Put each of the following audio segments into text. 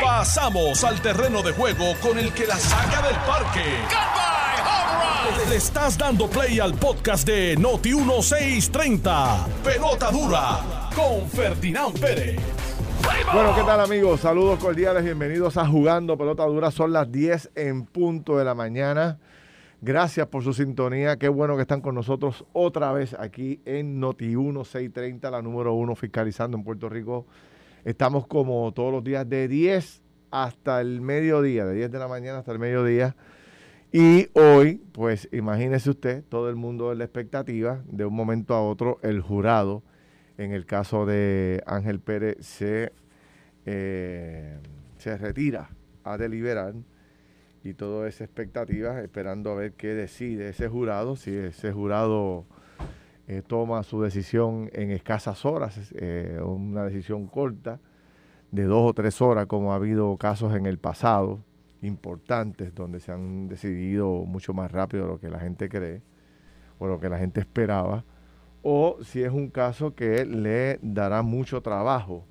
Pasamos al terreno de juego con el que la saca del parque. Le estás dando play al podcast de Noti 1630. Pelota dura con Ferdinand Pérez. Bueno, ¿qué tal amigos? Saludos cordiales, bienvenidos a Jugando Pelota Dura. Son las 10 en punto de la mañana. Gracias por su sintonía. Qué bueno que están con nosotros otra vez aquí en Noti 1630, la número uno fiscalizando en Puerto Rico. Estamos como todos los días de 10 hasta el mediodía, de 10 de la mañana hasta el mediodía. Y hoy, pues imagínese usted, todo el mundo en la expectativa, de un momento a otro, el jurado, en el caso de Ángel Pérez, se, eh, se retira a deliberar y toda esa expectativa, esperando a ver qué decide ese jurado, si ese jurado eh, toma su decisión en escasas horas, eh, una decisión corta, de dos o tres horas, como ha habido casos en el pasado importantes, donde se han decidido mucho más rápido de lo que la gente cree o lo que la gente esperaba, o si es un caso que le dará mucho trabajo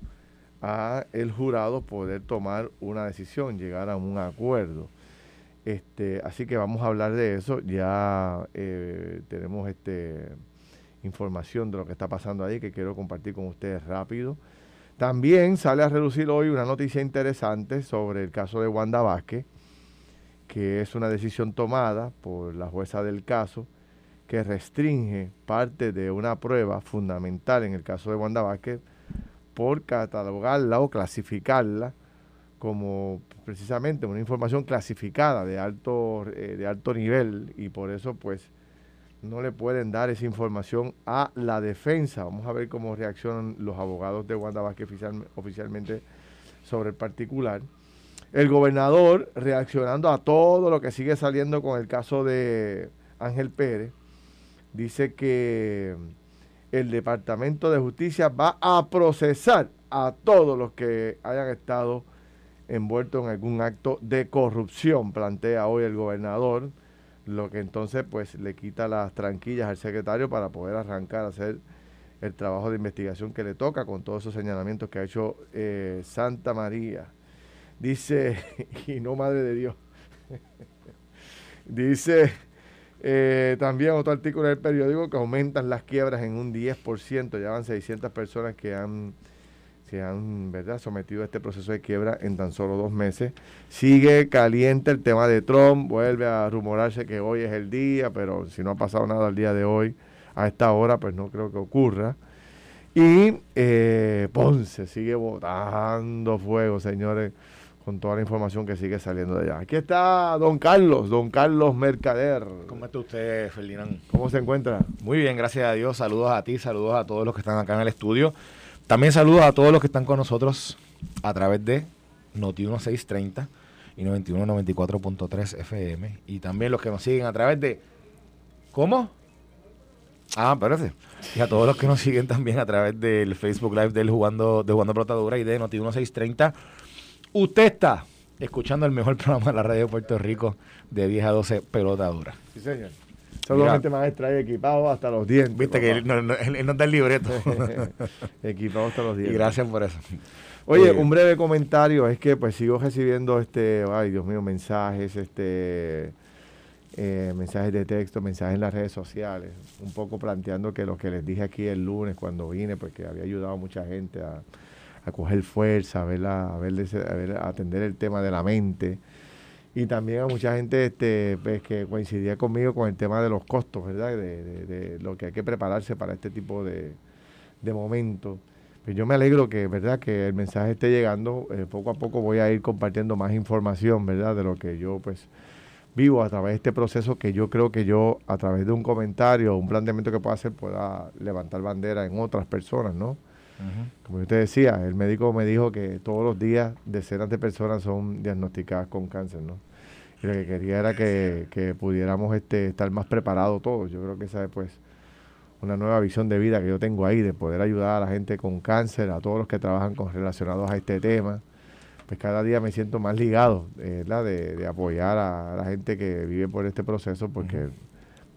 a el jurado poder tomar una decisión, llegar a un acuerdo. Este, así que vamos a hablar de eso. Ya eh, tenemos este, información de lo que está pasando ahí que quiero compartir con ustedes rápido. También sale a reducir hoy una noticia interesante sobre el caso de Wanda Vázquez, que es una decisión tomada por la jueza del caso que restringe parte de una prueba fundamental en el caso de Wanda Vázquez por catalogarla o clasificarla como precisamente una información clasificada de alto, eh, de alto nivel y por eso pues no le pueden dar esa información a la defensa. Vamos a ver cómo reaccionan los abogados de Wanda oficialmente sobre el particular. El gobernador reaccionando a todo lo que sigue saliendo con el caso de Ángel Pérez, dice que el Departamento de Justicia va a procesar a todos los que hayan estado envuelto en algún acto de corrupción, plantea hoy el gobernador, lo que entonces pues le quita las tranquillas al secretario para poder arrancar a hacer el trabajo de investigación que le toca con todos esos señalamientos que ha hecho eh, Santa María. Dice, y no Madre de Dios, dice eh, también otro artículo del periódico que aumentan las quiebras en un 10%, ya van 600 personas que han que han ¿verdad? sometido a este proceso de quiebra en tan solo dos meses. Sigue caliente el tema de Trump, vuelve a rumorarse que hoy es el día, pero si no ha pasado nada al día de hoy, a esta hora, pues no creo que ocurra. Y eh, Ponce sigue botando fuego, señores, con toda la información que sigue saliendo de allá. Aquí está don Carlos, don Carlos Mercader. ¿Cómo está usted, Ferdinand? ¿Cómo se encuentra? Muy bien, gracias a Dios. Saludos a ti, saludos a todos los que están acá en el estudio. También saludos a todos los que están con nosotros a través de Noti 1630 y 9194.3 FM. Y también los que nos siguen a través de. ¿Cómo? Ah, espérate. Y a todos los que nos siguen también a través del Facebook Live del Jugando, de Jugando Protadura y de Noti 1630. Usted está escuchando el mejor programa de la radio de Puerto Rico de 10 a 12 Pelotadura. Sí, señor. Solamente maestra y equipado hasta los dientes. Viste que él no, está el libreto. equipado hasta los dientes. Y gracias por eso. Oye, eh, un breve comentario es que pues sigo recibiendo este, ay Dios mío, mensajes, este, eh, mensajes de texto, mensajes en las redes sociales, un poco planteando que lo que les dije aquí el lunes cuando vine, pues que había ayudado a mucha gente a, coger fuerza, a, ver, a, ver, a atender el tema de la mente y también a mucha gente este, pues, que coincidía conmigo con el tema de los costos, ¿verdad? De, lo que hay que prepararse para este tipo de, de momentos. Pues yo me alegro que, ¿verdad? Que el mensaje esté llegando. Eh, poco a poco voy a ir compartiendo más información, ¿verdad? De lo que yo, pues, vivo a través de este proceso que yo creo que yo, a través de un comentario, un planteamiento que pueda hacer, pueda levantar bandera en otras personas, ¿no? Como usted decía, el médico me dijo que todos los días decenas de personas son diagnosticadas con cáncer, ¿no? Y lo que quería era que, pudiéramos este, estar más preparados todos. Yo creo que esa es pues una nueva visión de vida que yo tengo ahí, de poder ayudar a la gente con cáncer, a todos los que trabajan con relacionados a este tema. Pues cada día me siento más ligado, eh, De, de, apoyar a, la gente que vive por este proceso, porque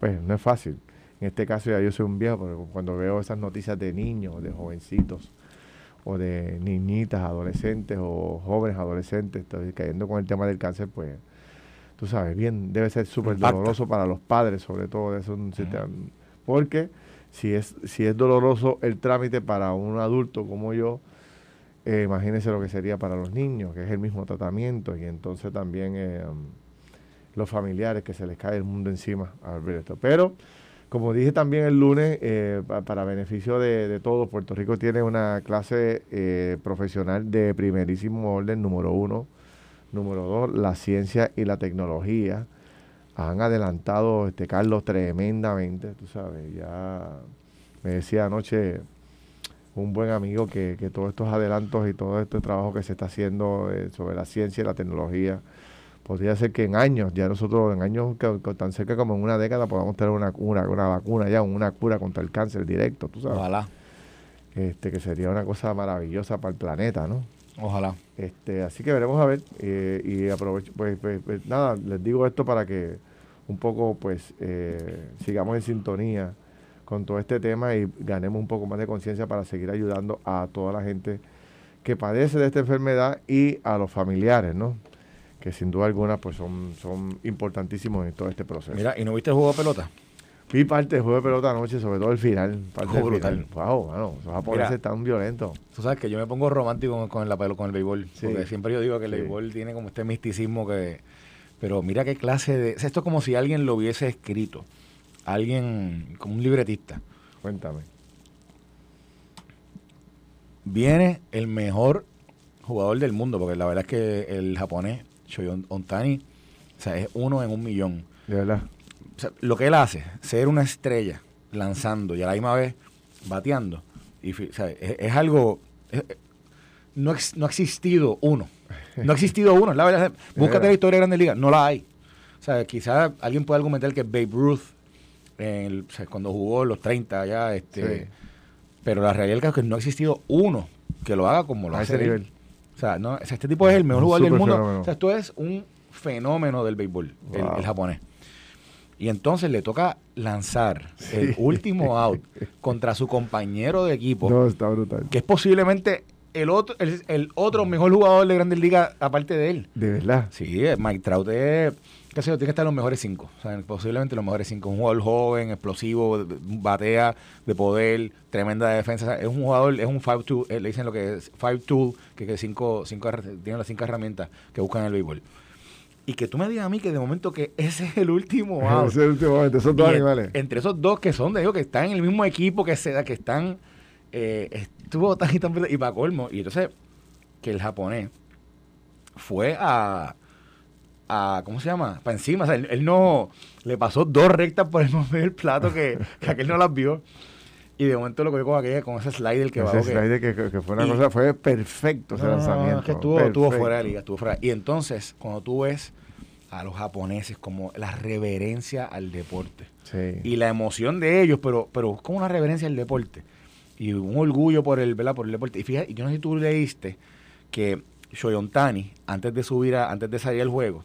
pues no es fácil. En este caso ya yo soy un viejo, pero cuando veo esas noticias de niños, de jovencitos, o de niñitas, adolescentes o jóvenes adolescentes entonces, cayendo con el tema del cáncer, pues tú sabes, bien, debe ser súper doloroso para los padres, sobre todo de eso, porque si es, si es doloroso el trámite para un adulto como yo, eh, imagínense lo que sería para los niños, que es el mismo tratamiento, y entonces también eh, los familiares que se les cae el mundo encima al ver esto. Pero, como dije también el lunes, eh, para beneficio de, todos, Puerto Rico tiene una clase profesional de primerísimo orden, número uno. Número dos, la ciencia y la tecnología. Han adelantado, este Carlos, tremendamente, tú sabes, ya me decía anoche un buen amigo que, que todos estos adelantos y todo este trabajo que se está haciendo eh, sobre la ciencia y la tecnología, podría ser que en años, ya nosotros en años tan cerca como en una década podamos tener una, una, una vacuna ya, una cura contra el cáncer directo, tú sabes. Ojalá. Este, que sería una cosa maravillosa para el planeta, ¿no? Ojalá. Este, así que veremos a ver eh, y aprovecho, pues, pues, pues, nada, les digo esto para que un poco pues eh, sigamos en sintonía con todo este tema y ganemos un poco más de conciencia para seguir ayudando a toda la gente que padece de esta enfermedad y a los familiares, ¿no? Que sin duda alguna pues son, son importantísimos en todo este proceso. Mira, ¿y no viste el juego de pelota? Vi parte del juego de pelota anoche, sobre todo el final. Parte brutal. Wow, bueno, esos japoneses están violentos. Tú sabes que yo me pongo romántico con, la, con el béisbol. Porque siempre yo digo que el béisbol tiene como este misticismo que... Pero mira qué clase de... esto es como si alguien lo hubiese escrito alguien como un libretista. Cuéntame. Viene el mejor jugador del mundo, porque la verdad es que el japonés, Shoyo Ontani, o sea, es uno en un millón. De verdad. O sea, lo que él hace, ser una estrella lanzando y a la misma vez bateando, y, o sea, es, algo... no, no ha existido uno. No ha existido uno. La verdad, búscate la historia de Grandes Ligas, no la hay. O sea, quizás alguien puede argumentar que Babe Ruth cuando jugó los 30 ya, este, pero la realidad es que no ha existido uno que lo haga como lo hace nivel. O sea, no, este tipo es el mejor jugador del mundo. O sea, esto es un fenómeno del béisbol, el, japonés. Y entonces le toca lanzar el último out contra su compañero de equipo. No, está brutal. Que es posiblemente el otro, el, otro mejor jugador de Grandes Ligas aparte de él. De verdad. Sí, Mike Trout es qué sé tiene que estar en los mejores cinco. O sea, posiblemente los mejores cinco. Un jugador joven, explosivo, batea, de poder, tremenda defensa. es un jugador, es un five tool, eh, le dicen lo que es five tool, que, que cinco, cinco, tiene las cinco herramientas que buscan en el béisbol. Y que tú me digas a mí que de momento que ese es el último out. ese es el último out, esos dos animales. entre esos dos que son, de digo, que están en el mismo equipo, que se que están, eh, estuvo tan y tan, y para colmo. Y entonces, que el japonés fue a a, ¿cómo se llama? Para encima. O sea, él, no le pasó dos rectas por el momento del plato que, que aquel no las vio. Y de momento lo que con aquella, con ese slider que ese slider que, que, fue una cosa, fue perfecto ese lanzamiento. que estuvo, estuvo, fuera de liga, estuvo fuera. Y entonces, cuando tú ves a los japoneses como la reverencia al deporte. Sí. Y la emoción de ellos, pero, pero como una reverencia al deporte. Y un orgullo por el, ¿verdad? por el deporte. Y fíjate, yo no sé si tú leíste que Shoyontani, antes de subir a, antes de salir al juego,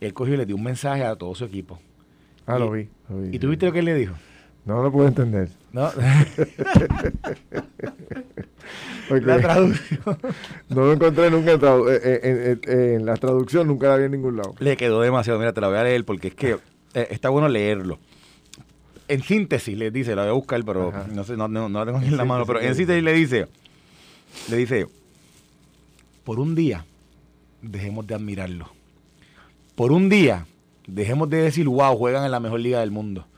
él cogió y le dio un mensaje a todo su equipo. Ah, lo, vi, ¿Y tú viste lo que él le dijo? No lo puedo entender. No. La traducción. no lo encontré nunca en, eh, eh, eh, en, la traducción, nunca la vi en ningún lado. Le quedó demasiado. Mira, te la voy a leer porque es que está bueno leerlo. En síntesis le dice, la voy a buscar, pero no sé, no, no, la tengo en la mano, pero en síntesis le dice, le dice, por un día dejemos de admirarlo por un día, dejemos de decir, wow, juegan en la mejor liga del mundo.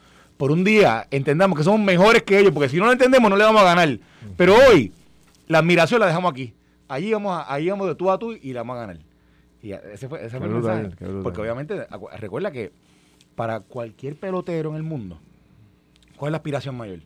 Por un día, entendamos que somos mejores que ellos, porque si no lo entendemos, no le vamos a ganar. Pero hoy, la admiración la dejamos aquí. Allí vamos, a, ahí vamos de tú a tú y la vamos a ganar. Y ese fue, ese fue el mensaje. Porque obviamente, recuerda que para cualquier pelotero en el mundo, ¿cuál es la aspiración mayor?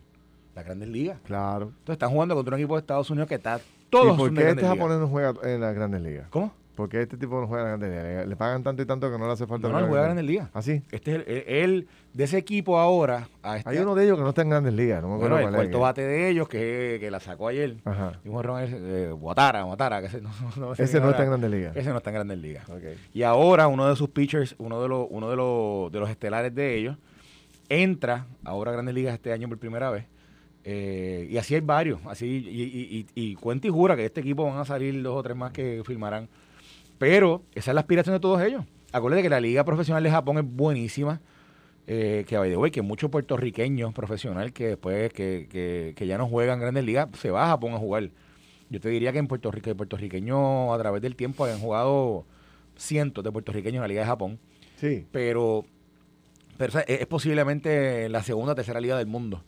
La Grandes Ligas. Claro. Entonces están jugando contra un equipo de Estados Unidos que está todos ¿Y por qué este japonés no juega en las Grandes Ligas? ¿Cómo? Porque este tipo no juega en Grandes Ligas. Le, pagan tanto y tanto que no le hace falta. No, no juega en Grandes Ligas. ¿Ah, sí? Este es el, de ese equipo ahora. A este Hay uno de ellos que no está en Grandes Ligas. No me acuerdo bueno, el cuarto bate de ellos que, que la sacó ayer. Ajá. Y un error eh, Guatara, Guatara. Que ese no, no, ese no está en Grandes Ligas. Ese no está en Grandes Ligas. Okay. Y ahora uno de sus pitchers, uno de los, uno de los, de los estelares de ellos, entra ahora a Grandes Ligas este año por primera vez Eh, y así hay varios. Así, y, y, y, cuenta y jura que este equipo van a salir dos o tres más que firmarán. Pero esa es la aspiración de todos ellos. Acuérdate que la Liga Profesional de Japón es buenísima. Eh, que hoy que muchos puertorriqueños profesionales que después que, que, que, ya no juegan grandes ligas se va a Japón a jugar. Yo te diría que en Puerto Rico, puertorriqueños a través del tiempo han jugado cientos de puertorriqueños en la Liga de Japón. Sí. Pero, pero es, posiblemente la segunda o tercera liga del mundo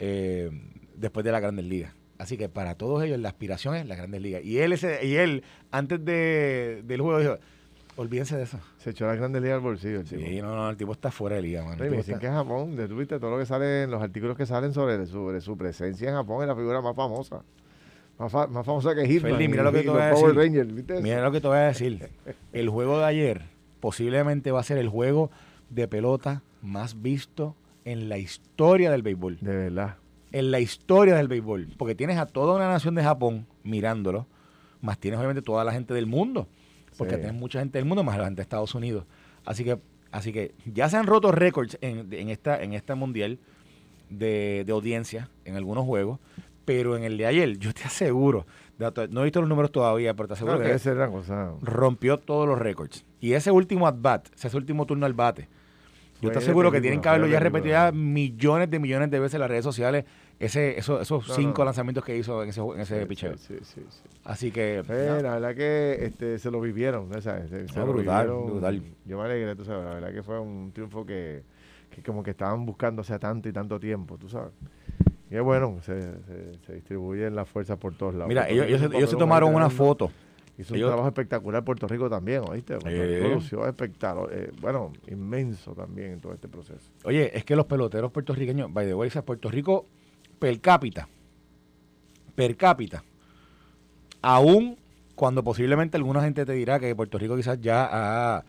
eh, después de la Grandes Ligas. Así que para todos ellos la aspiración es la Grandes Ligas. Y él, ese, y él antes de, del juego dijo, olvídense de eso. Se echó la Grandes Ligas al bolsillo el tipo. Sí, no, no, el tipo está fuera de liga, mano. me dicen que Japón, de viste todo lo que sale en los artículos que salen sobre, sobre su presencia en Japón es la figura más famosa. Más, más famosa que Hitman. mira lo que te voy a decir. mira lo que te voy a decir. El juego de ayer posiblemente va a ser el juego de pelota más visto en la historia del béisbol. De verdad. En la historia del béisbol. Porque tienes a toda una nación de Japón mirándolo, más tienes obviamente toda la gente del mundo. Porque tienes mucha gente del mundo, más la gente de Estados Unidos. Así que, así que ya se han roto récords en, en, esta, en esta mundial de, de audiencia en algunos juegos. Pero en el de ayer, yo te aseguro, no he visto los números todavía, pero te aseguro que rompió todos los récords. Y ese último at-bat, ese último turno al bate, yo te aseguro que tienen que haberlo ya repetido ya millones de millones de veces en las redes sociales, ese, esos, esos cinco lanzamientos que hizo en ese, en ese picheo. Sí, sí, Así que. la verdad que este, se lo vivieron. brutal, brutal. Yo me alegré, tú sabes. La verdad que fue un triunfo que, que como que estaban buscando hace tanto y tanto tiempo, tú sabes. Y bueno, se, se, distribuyen las fuerzas por todos lados. Mira, ellos, ellos, se, tomaron una foto. Hizo un trabajo espectacular Puerto Rico también, ¿oíste? Producción espectacular, eh, bueno, inmenso también en todo este proceso. Oye, es que los peloteros puertorriqueños, by the way, Puerto Rico per cápita, per cápita, aún cuando posiblemente alguna gente te dirá que Puerto Rico quizás ya ha,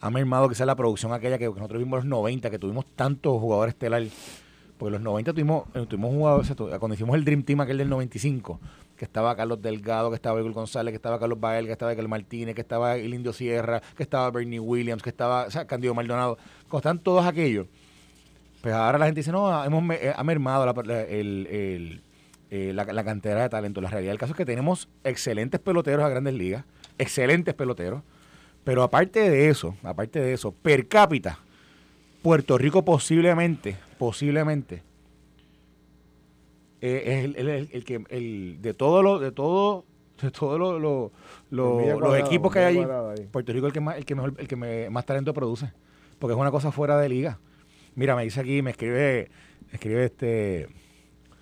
ha mermado quizás la producción aquella que nosotros vimos en los 90, que tuvimos tantos jugadores estelares porque los 90 tuvimos, eh, tuvimos jugadores, cuando hicimos el Dream Team aquel del 95, que estaba Carlos Delgado, que estaba Igor González, que estaba Carlos Bael, que estaba Carlos Martínez, que estaba el Indio Sierra, que estaba Bernie Williams, que estaba o sea, Candido Maldonado, cuando todos aquellos, pues ahora la gente dice, no, hemos eh, ha mermado eh, la, la, cantera de talento. La realidad del caso es que tenemos excelentes peloteros a grandes ligas, excelentes peloteros, pero aparte de eso, aparte de eso, per cápita, Puerto Rico posiblemente, posiblemente, eh, es el, el, que el, de todo lo, de todo, de todos lo, los equipos que hay allí, Puerto Rico es el que más, el que mejor, el que más talento produce, porque es una cosa fuera de liga. Mira, me dice aquí, me escribe, escribe este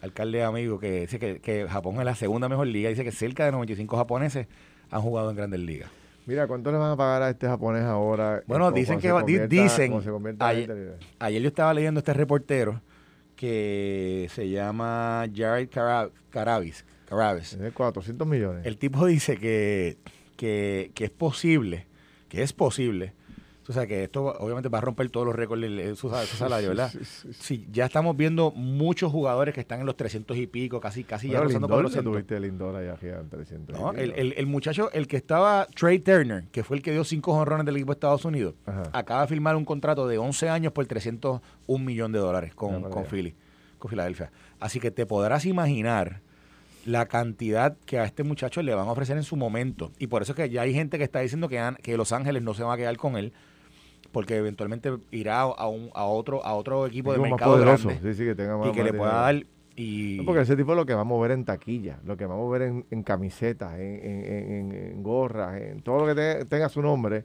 alcalde amigo que dice que, que Japón es la segunda mejor liga, dice que cerca de 95 japoneses han jugado en grandes ligas. Mira, ¿cuánto le van a pagar a este japonés ahora? Bueno, dicen que dicen. Ayer, ayer, yo estaba leyendo este reportero que se llama Jared Carabis. Carabis. Tiene 400 millones. El tipo dice que, que, que es posible, que es posible o sea que esto obviamente va a romper todos los récords de su, salario, ¿verdad? Sí, ya estamos viendo muchos jugadores que están en los 300 y pico, casi casi ya rozando por los 200. Lindor allá, 300 no, el, el, el, muchacho, el que estaba, Trey Turner, que fue el que dio cinco jonrones del equipo de Estados Unidos, acaba de firmar un contrato de 11 años por 301 millón de dólares con, con Philly, con Filadelfia. Así que te podrás imaginar la cantidad que a este muchacho le van a ofrecer en su momento. Y por eso es que ya hay gente que está diciendo que, que Los Ángeles no se va a quedar con él porque eventualmente irá a, un, a otro a otro equipo de mercado grande sí, sí, que tenga más, y que le pueda dar y... porque ese tipo es lo que va a mover en taquilla, lo que va a mover en, en camisetas, en, en, en, gorras, en todo lo que tenga su nombre,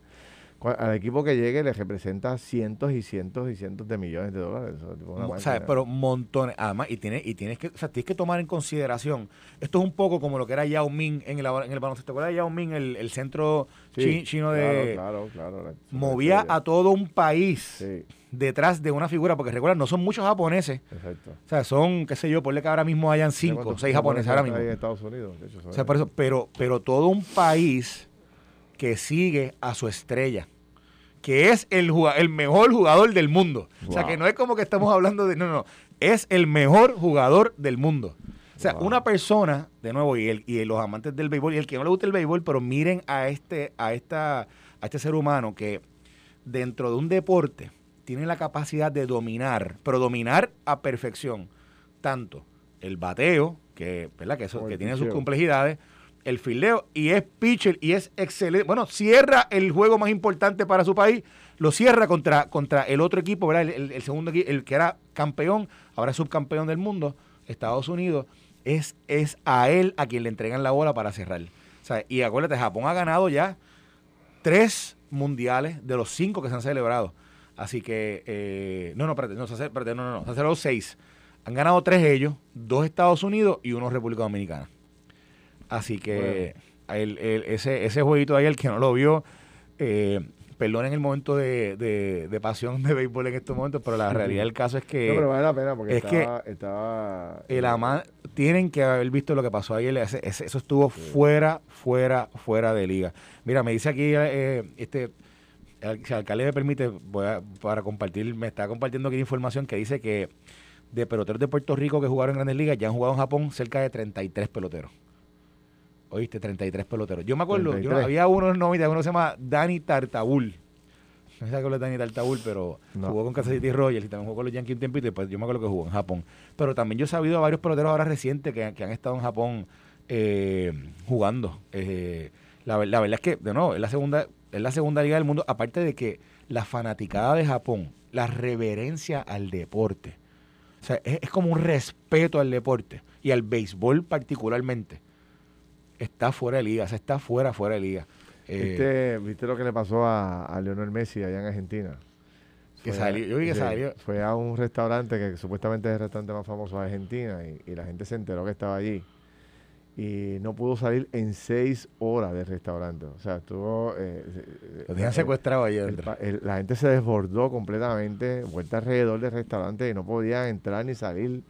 al equipo que llegue le representa cientos y cientos y cientos de millones de dólares. o sea, pero montones. Además, y tienes, y tienes que, o sea, tienes que tomar en consideración, esto es un poco como lo que era Yao Ming en el, en el baloncesto. ¿Te acuerdas de Yao Ming, el, el centro chino de... Claro, claro, movía a todo un país detrás de una figura, porque recuerda, no son muchos japoneses. Exacto. O sea, son, qué sé yo, ponle que ahora mismo hayan cinco o seis japoneses ahora mismo. En Estados Unidos, o sea, por eso, pero, pero todo un país que sigue a su estrella que es el, el mejor jugador del mundo. O sea, que no es como que estamos hablando de... No, no, es el mejor jugador del mundo. O sea, una persona, de nuevo, y, el, y los amantes del béisbol, y el que no le gusta el béisbol, pero miren a este, a esta, a este ser humano que dentro de un deporte tiene la capacidad de dominar, pero dominar a perfección, tanto el bateo, que, ¿verdad? que, eso, que tiene sus complejidades, el fildeo, y es pitcher, y es excelente. Bueno, cierra el juego más importante para su país, lo cierra contra, contra el otro equipo, ¿verdad? El, el- segundo equipo, el que era campeón, ahora es subcampeón del mundo, Estados Unidos, es, es a él a quien le entregan la bola para cerrar. O sea, y acuérdate, Japón ha ganado ya tres mundiales de los cinco que se han celebrado. Así que, eh, no, no, espérate, no, espérate, no, no, no, se han celebrado seis. Han ganado tres ellos, dos Estados Unidos y uno República Dominicana. Así que el- el- ese, ese jueguito ahí, el que no lo vio, eh, perdonen el momento de, de- de pasión de béisbol en estos momentos, pero la realidad del caso es que... no, pero vale la pena porque es que estaba, estaba el ama tienen que haber visto lo que pasó ayer. ese- ese- eso estuvo fuera, fuera, fuera de liga. Mira, me dice aquí eh, este. Si el alcalde me permite, voy a- para compartir, me está compartiendo aquí información que dice que de peloteros de Puerto Rico que jugaron en grandes ligas, ya han jugado en Japón cerca de 33 peloteros. Oíste, 33 peloteros. Yo me acuerdo, yo no- 33. había uno en 90, uno se llama Dani Tartabul. No sé si acuerdas de Dani Tartabul, pero No. jugó con Kansas City Royals y también jugó con los Yankees un tiempito y pues yo me acuerdo que jugó en Japón. Pero también yo he sabido a varios peloteros ahora recientes que, que han estado en Japón eh, jugando. Eh, la, ver- la verdad es que, de nuevo, es la segunda, es la segunda liga del mundo, aparte de que la fanaticada de Japón, la reverencia al deporte. O sea, es, es como un respeto al deporte y al béisbol particularmente. Está fuera de liga, o sea, está fuera, fuera de liga. Eh, ¿Viste, viste lo que le pasó a, a Leonel Messi allá en Argentina? Que Fue- salió- yo vi que salió. Fue a un restaurante que supuestamente es el restaurante más famoso de Argentina y, y la gente se enteró que estaba allí. Y no pudo salir en seis horas del restaurante. O sea, estuvo... eh, lo tenían eh, secuestrado el- la gente se desbordó completamente, vuelta alrededor del restaurante y no podía entrar ni salir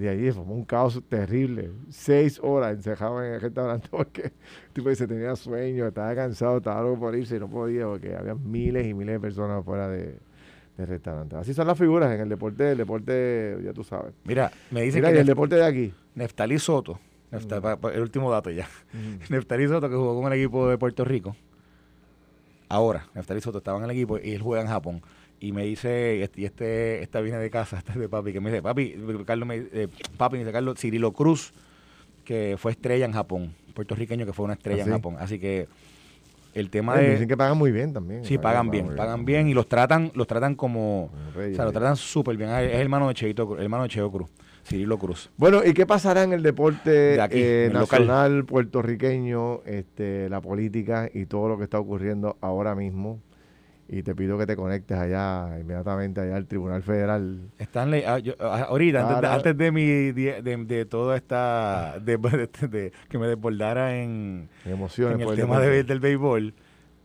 de allí. Fue un caos terrible. Seis horas encerrado en el restaurante porque tipo dice tenía sueño, estaba cansado, estaba loco por irse y no podía porque había miles y miles de personas afuera de, del restaurante. Así son las figuras en el deporte, el deporte, ya tú sabes. Mira, me dicen Mira, que y el deporte de aquí. Neftalí Soto, pa- el último dato ya. Neftalí Soto que jugó con el equipo de Puerto Rico. Ahora, Neftalí Soto estaba en el equipo y él juega en Japón. Y me dice, y este, y este esta viene de casa, este es de papi, que me dice, papi, Carlos me, eh, papi, me dice Carlos, Cirilo Cruz, que fue estrella en Japón, puertorriqueño que fue una estrella ¿Ah, en? Japón. Así que el tema Ay, de... dicen que pagan muy bien también. Sí, pagan bien, pagan bien y los tratan, los tratan como, o sea, lo tratan súper bien. Es hermano de Cheito, Cruz- hermano de Cheo Cruz, Cirilo Cruz. Bueno, ¿y qué pasará en el deporte De aquí, eh, local. nacional puertorriqueño, este, la política y todo lo que está ocurriendo ahora mismo? Y te pido que te conectes allá, inmediatamente allá al Tribunal Federal. Están le- ah, yo- ah, ahorita, antes de, Ahora- antes de mi de, de, de toda esta de, que me desbordara en, emociones. en el tema deporte. de- del béisbol,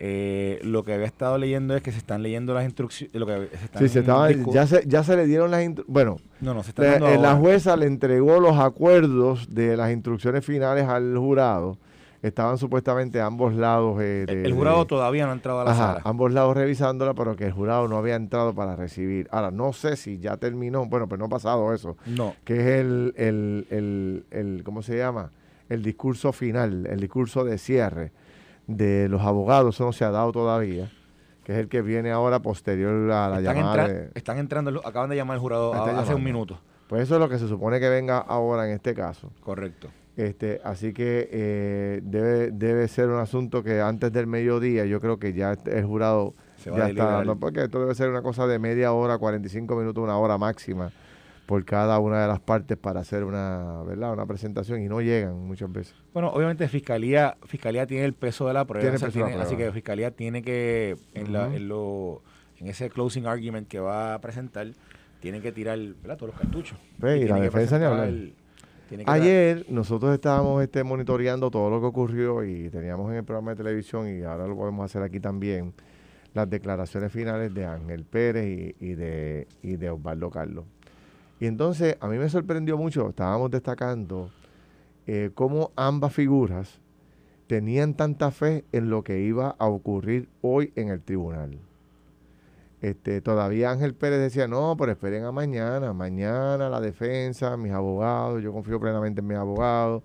eh, lo que había estado leyendo es que se están leyendo las instrucciones, lo que se están Sí, se estaba, ya, se, ya se le dieron las... Bueno, no, no, se dando eh, la jueza le entregó los acuerdos de las instrucciones finales al jurado. Estaban supuestamente ambos lados. eh, de- el, el jurado de- todavía no ha entrado a la Ajá, sala. ambos lados revisándola, pero que el jurado no había entrado para recibir. Ahora, no sé si ya terminó, bueno, pero no ha pasado eso, No, que es el, el, el, el ¿cómo se llama? El discurso final, el discurso de cierre de los abogados, eso no se ha dado todavía, que es el que viene ahora posterior a la están, llamada entra- de- están entrando, acaban de llamar al jurado a- hace un minuto. Pues eso es lo que se supone que venga ahora en este caso. Correcto. Este, así que eh, debe, debe ser un asunto que antes del mediodía yo creo que ya el jurado Se va ya a está dando, porque esto debe ser una cosa de media hora, 45 minutos, una hora máxima por cada una de las partes para hacer una, ¿verdad? una presentación y no llegan muchas veces. Bueno, obviamente fiscalía fiscalía tiene el peso de la prueba, Tiene o sea, peso de la tiene- así que fiscalía tiene que en, la- en lo en ese closing argument que va a presentar tiene que tirar ¿verdad? todos los cartuchos. Y la defensa ni hablar. Ayer nosotros estábamos este, monitoreando todo lo que ocurrió y teníamos en el programa de televisión y ahora lo podemos hacer aquí también las declaraciones finales de Ángel Pérez y, y de, y de Osvaldo Carlos. Y entonces a mí me sorprendió mucho, estábamos destacando eh, cómo ambas figuras tenían tanta fe en lo que iba a ocurrir hoy en el tribunal. Este, todavía Ángel Pérez decía, no, pero esperen a mañana, mañana la defensa, mis abogados, yo confío plenamente en mis abogados,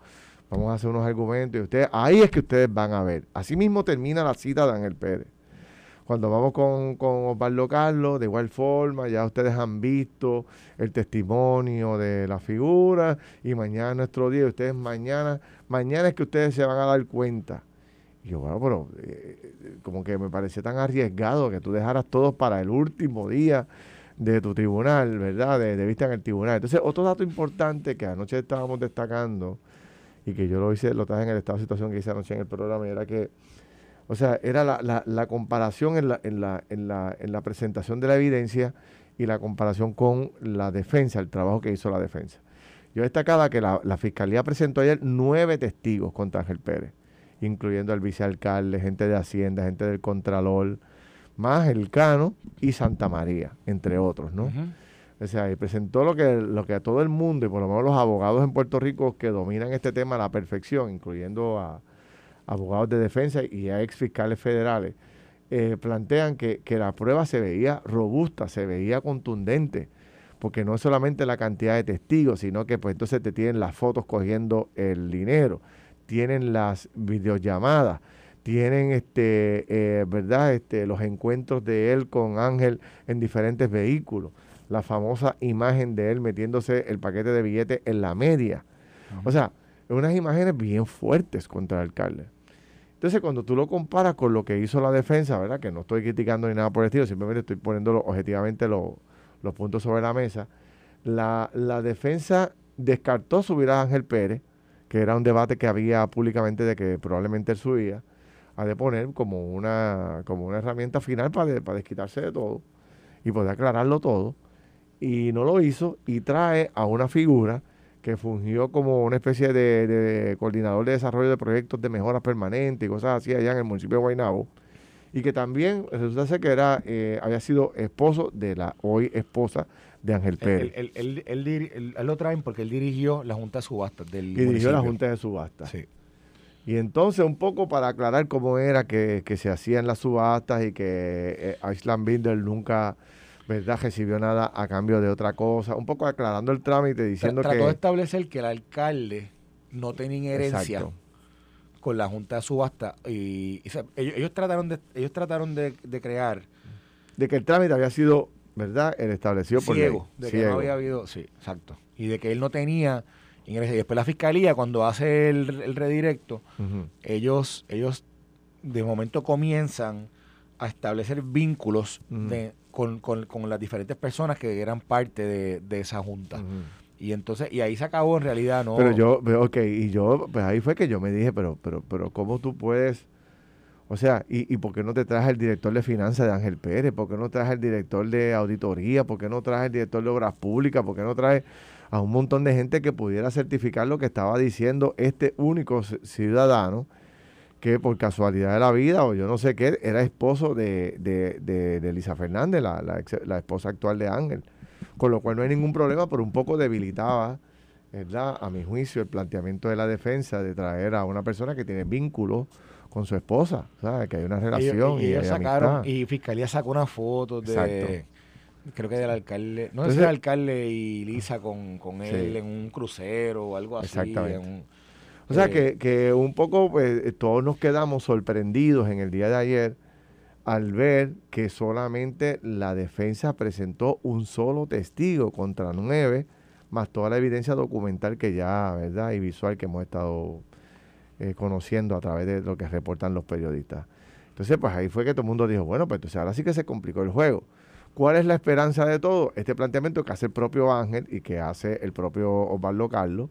vamos a hacer unos argumentos y ustedes, ahí es que ustedes van a ver. Así mismo termina la cita de Ángel Pérez. cuando vamos con, con Osvaldo Carlos, de igual forma, ya ustedes han visto el testimonio de la figura y mañana es nuestro día, ustedes mañana, mañana es que ustedes se van a dar cuenta. Y yo, bueno, pero eh, como que me parecía tan arriesgado que tú dejaras todo para el último día de tu tribunal, ¿verdad? De, vista en el tribunal. Entonces, otro dato importante que anoche estábamos destacando y que yo lo hice, lo traje en el estado de situación que hice anoche en el programa, era que o sea, era la, la, comparación en la, en, la, en, la, en la presentación de la evidencia y la comparación con la defensa, el trabajo que hizo la defensa. Yo destacaba que la, Fiscalía presentó ayer nueve testigos contra Ángel Pérez, incluyendo al vicealcalde, gente de Hacienda, gente del Contralor, más el Cano y Santa María, entre otros, ¿no? O sea, y presentó lo que, lo que a todo el mundo, y por lo menos los abogados en Puerto Rico que dominan este tema a la perfección, incluyendo a, abogados de defensa y a ex fiscales federales, eh, plantean que, la prueba se veía robusta, se veía contundente, porque no es solamente la cantidad de testigos, sino que pues entonces te tienen las fotos cogiendo el dinero, tienen las videollamadas, tienen este, eh, ¿verdad? Este, los encuentros de él con Ángel en diferentes vehículos, la famosa imagen de él metiéndose el paquete de billetes en la media. O sea, unas imágenes bien fuertes contra el alcalde. Entonces, cuando tú lo comparas con lo que hizo la defensa, ¿verdad? Que no estoy criticando ni nada por el estilo, simplemente estoy poniendo objetivamente los puntos sobre la mesa. La, defensa descartó subir a Ángel Pérez, que era un debate que había públicamente de que probablemente él subía, a deponer como una, como una herramienta final para, para desquitarse de todo y poder aclararlo todo. Y no lo hizo y trae a una figura que fungió como una especie de, coordinador de desarrollo de proyectos de mejoras permanentes y cosas así allá en el municipio de Guaynabo, y que también resulta ser que era, eh, había sido esposo de la hoy esposa de Ángel Pérez. Él, lo traen porque él dirigió la Junta de Subastas del y dirigió la Junta de Subastas. Sí. Y entonces, un poco para aclarar cómo era que, se hacían las subastas y que eh, Island Binder nunca ¿verdad? Recibió nada a cambio de otra cosa. Un poco aclarando el trámite, diciendo que... Trató de establecer que el alcalde no tenía inherencia con la Junta de Subasta. Y, ellos, trataron de ellos trataron de, crear... De que el trámite había sido, ¿verdad? El establecido por Ciego, de que no había habido... Sí, exacto. Y de que él no tenía ingresos. Y después la fiscalía, cuando hace el, redirecto, ellos, ellos de momento comienzan a establecer vínculos de con, con, con, las diferentes personas que eran parte de, esa junta. Y entonces, y ahí se acabó en realidad, ¿no? Pero yo, ok, y yo, pues ahí fue que yo me dije, pero, pero, pero, ¿cómo tú puedes? O sea, ¿y, por qué no te traes el director de finanzas de Ángel Pérez? ¿Por qué no traes el director de auditoría? ¿Por qué no traes el director de obras públicas? ¿Por qué no traes a un montón de gente que pudiera certificar lo que estaba diciendo este único ciudadano? que por casualidad de la vida o yo no sé qué, era esposo de, de, de, Elisa Fernández, la, la, esposa actual de Ángel. Con lo cual no hay ningún problema, pero un poco debilitaba, ¿verdad? A mi juicio, el planteamiento de la defensa de traer a una persona que tiene vínculos con su esposa, ¿sabes? Que hay una relación. Y, y, sacaron, y Fiscalía sacó una foto de... Creo que del alcalde, no sé si el alcalde y Lisa con, con él en un crucero o algo así. Exactamente. O sea que, que un poco pues, todos nos quedamos sorprendidos en el día de ayer al ver que solamente la defensa presentó un solo testigo contra nueve, más toda la evidencia documental que ya, ¿verdad? Y visual que hemos estado eh, conociendo a través de lo que reportan los periodistas. Entonces, pues ahí fue que todo el mundo dijo, bueno, pues entonces ahora sí que se complicó el juego. ¿Cuál es la esperanza de todo? Este planteamiento que hace el propio Ángel y que hace el propio Osvaldo Carlos,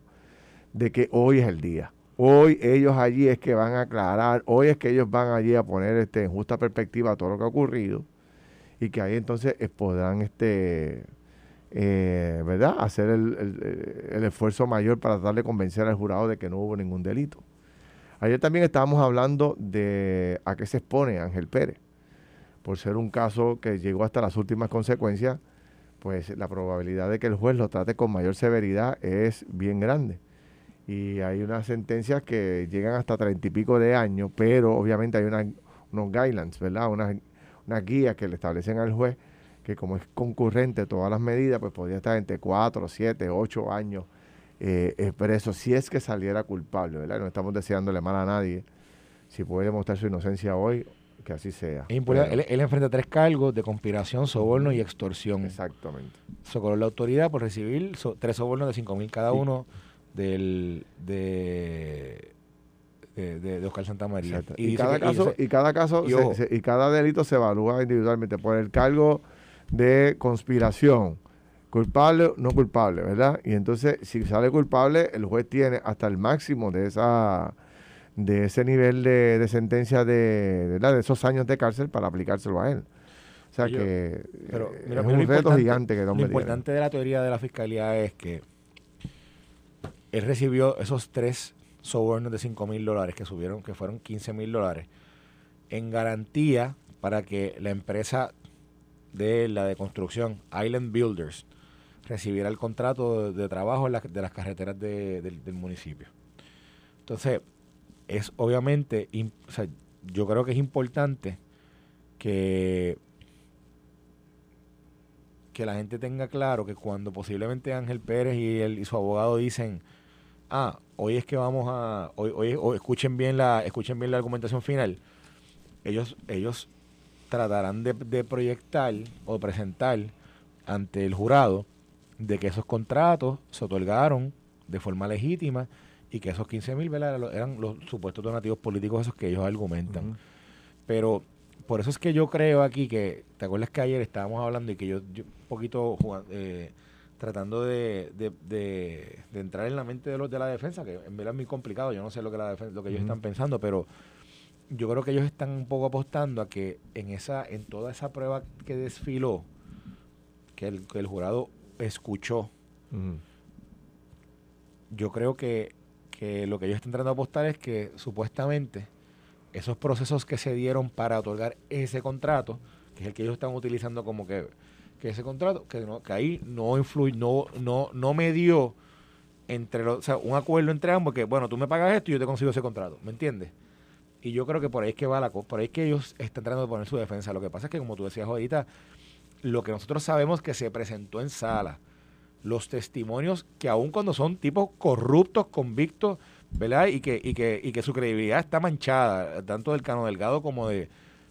de que hoy es el día. Hoy ellos allí es que van a aclarar, hoy es que ellos van allí a poner este, en justa perspectiva todo lo que ha ocurrido y que ahí entonces eh, podrán este, eh, ¿verdad? hacer el, el, esfuerzo mayor para tratar de convencer al jurado de que no hubo ningún delito. Ayer también estábamos hablando de a qué se expone Ángel Pérez. Por ser un caso que llegó hasta las últimas consecuencias, pues la probabilidad de que el juez lo trate con mayor severidad es bien grande y hay unas sentencias que llegan hasta treinta y pico de años, pero obviamente hay unos guidelines, ¿verdad? Unas, guías que le establecen al juez que como es concurrente todas las medidas, pues podría estar entre cuatro, siete, ocho años eh, preso si es que saliera culpable, ¿verdad? No estamos deseándole mal a nadie. Si puede demostrar su inocencia hoy, que así sea. Es Él, él enfrenta tres cargos de conspiración, soborno y extorsión. Exactamente. Socorrió la autoridad por recibir so- tres sobornos de 5 mil cada Sí. uno del, de, de, de- Oscar Santamaría. Exacto. Y, cada que- caso, y cada caso y se- ojo. se- y cada delito se evalúa individualmente por el cargo de conspiración, culpable o no culpable, ¿verdad? Y entonces, si sale culpable, el juez tiene hasta el máximo de esa de ese nivel de, de sentencia de, ¿verdad? de esos años de cárcel para aplicárselo a él. O sea Yo- que pero, eh, mira, es pero un reto gigante que Lo importante de la teoría de la fiscalía es que él recibió esos tres sobornos de 5 mil dólares que subieron, que fueron 15 mil dólares, en garantía para que la empresa de la de construcción, Island Builders, recibiera el contrato de, trabajo de las carreteras de- del, municipio. Entonces, es obviamente, o sea, yo creo que es importante que que la gente tenga claro que cuando posiblemente Ángel Pérez y, él, y su abogado dicen, ah, hoy es que vamos a, hoy, hoy, hoy escuchen bien la, escuchen bien la argumentación final, ellos, ellos tratarán de proyectar o presentar ante el jurado de que esos contratos se otorgaron de forma legítima y que esos 15 mil eran los- supuestos donativos políticos esos que ellos argumentan. Pero por eso es que yo creo aquí que, ¿te acuerdas que ayer estábamos hablando y que yo, yo un poquito eh, tratando de, de, de- de entrar en la mente de los de la defensa, que en verdad es muy complicado, yo no sé lo que, la defen- lo que ellos están pensando, pero yo creo que ellos están un poco apostando a que en esa en toda esa prueba que desfiló, que el, que el jurado escuchó, yo creo que, que lo que ellos están tratando de apostar es que supuestamente esos procesos que se dieron para otorgar ese contrato, que es el que ellos están utilizando como que, que ese contrato, que, no, que ahí no influye, no, no, no me dio entre los, o sea, un acuerdo entre ambos que, bueno, tú me pagas esto y yo te consigo ese contrato, ¿me entiendes? Y yo creo que por ahí es que va la cosa, por ahí es que ellos están tratando de poner su defensa. Lo que pasa es que, como tú decías ahorita, lo que nosotros sabemos que se presentó en sala, los testimonios que aun cuando son tipos corruptos, convictos, ¿verdad? Y que, y que, y que su credibilidad está manchada, tanto del Cano Delgado como de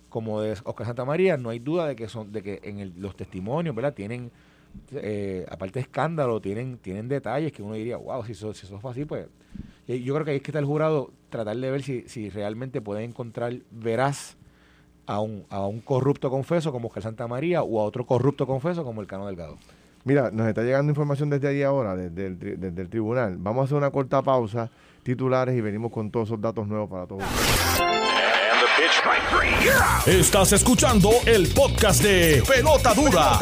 como de Oscar Santa María, no hay duda de que son, de que en el- los testimonios, ¿verdad? Tienen, eh, aparte de escándalo, tienen, tienen detalles que uno diría, wow, si eso, si eso fue así, pues. Yo creo que ahí es que está el jurado tratar de ver si, si realmente puede encontrar veraz a un, a un corrupto confeso como Oscar Santa María o a otro corrupto confeso como el Cano Delgado. Mira, nos está llegando información desde ahí ahora, desde el, tri- desde el tribunal. Vamos a hacer una corta pausa, titulares, y venimos con todos esos datos nuevos para todos. Estás escuchando el podcast de Pelota Dura,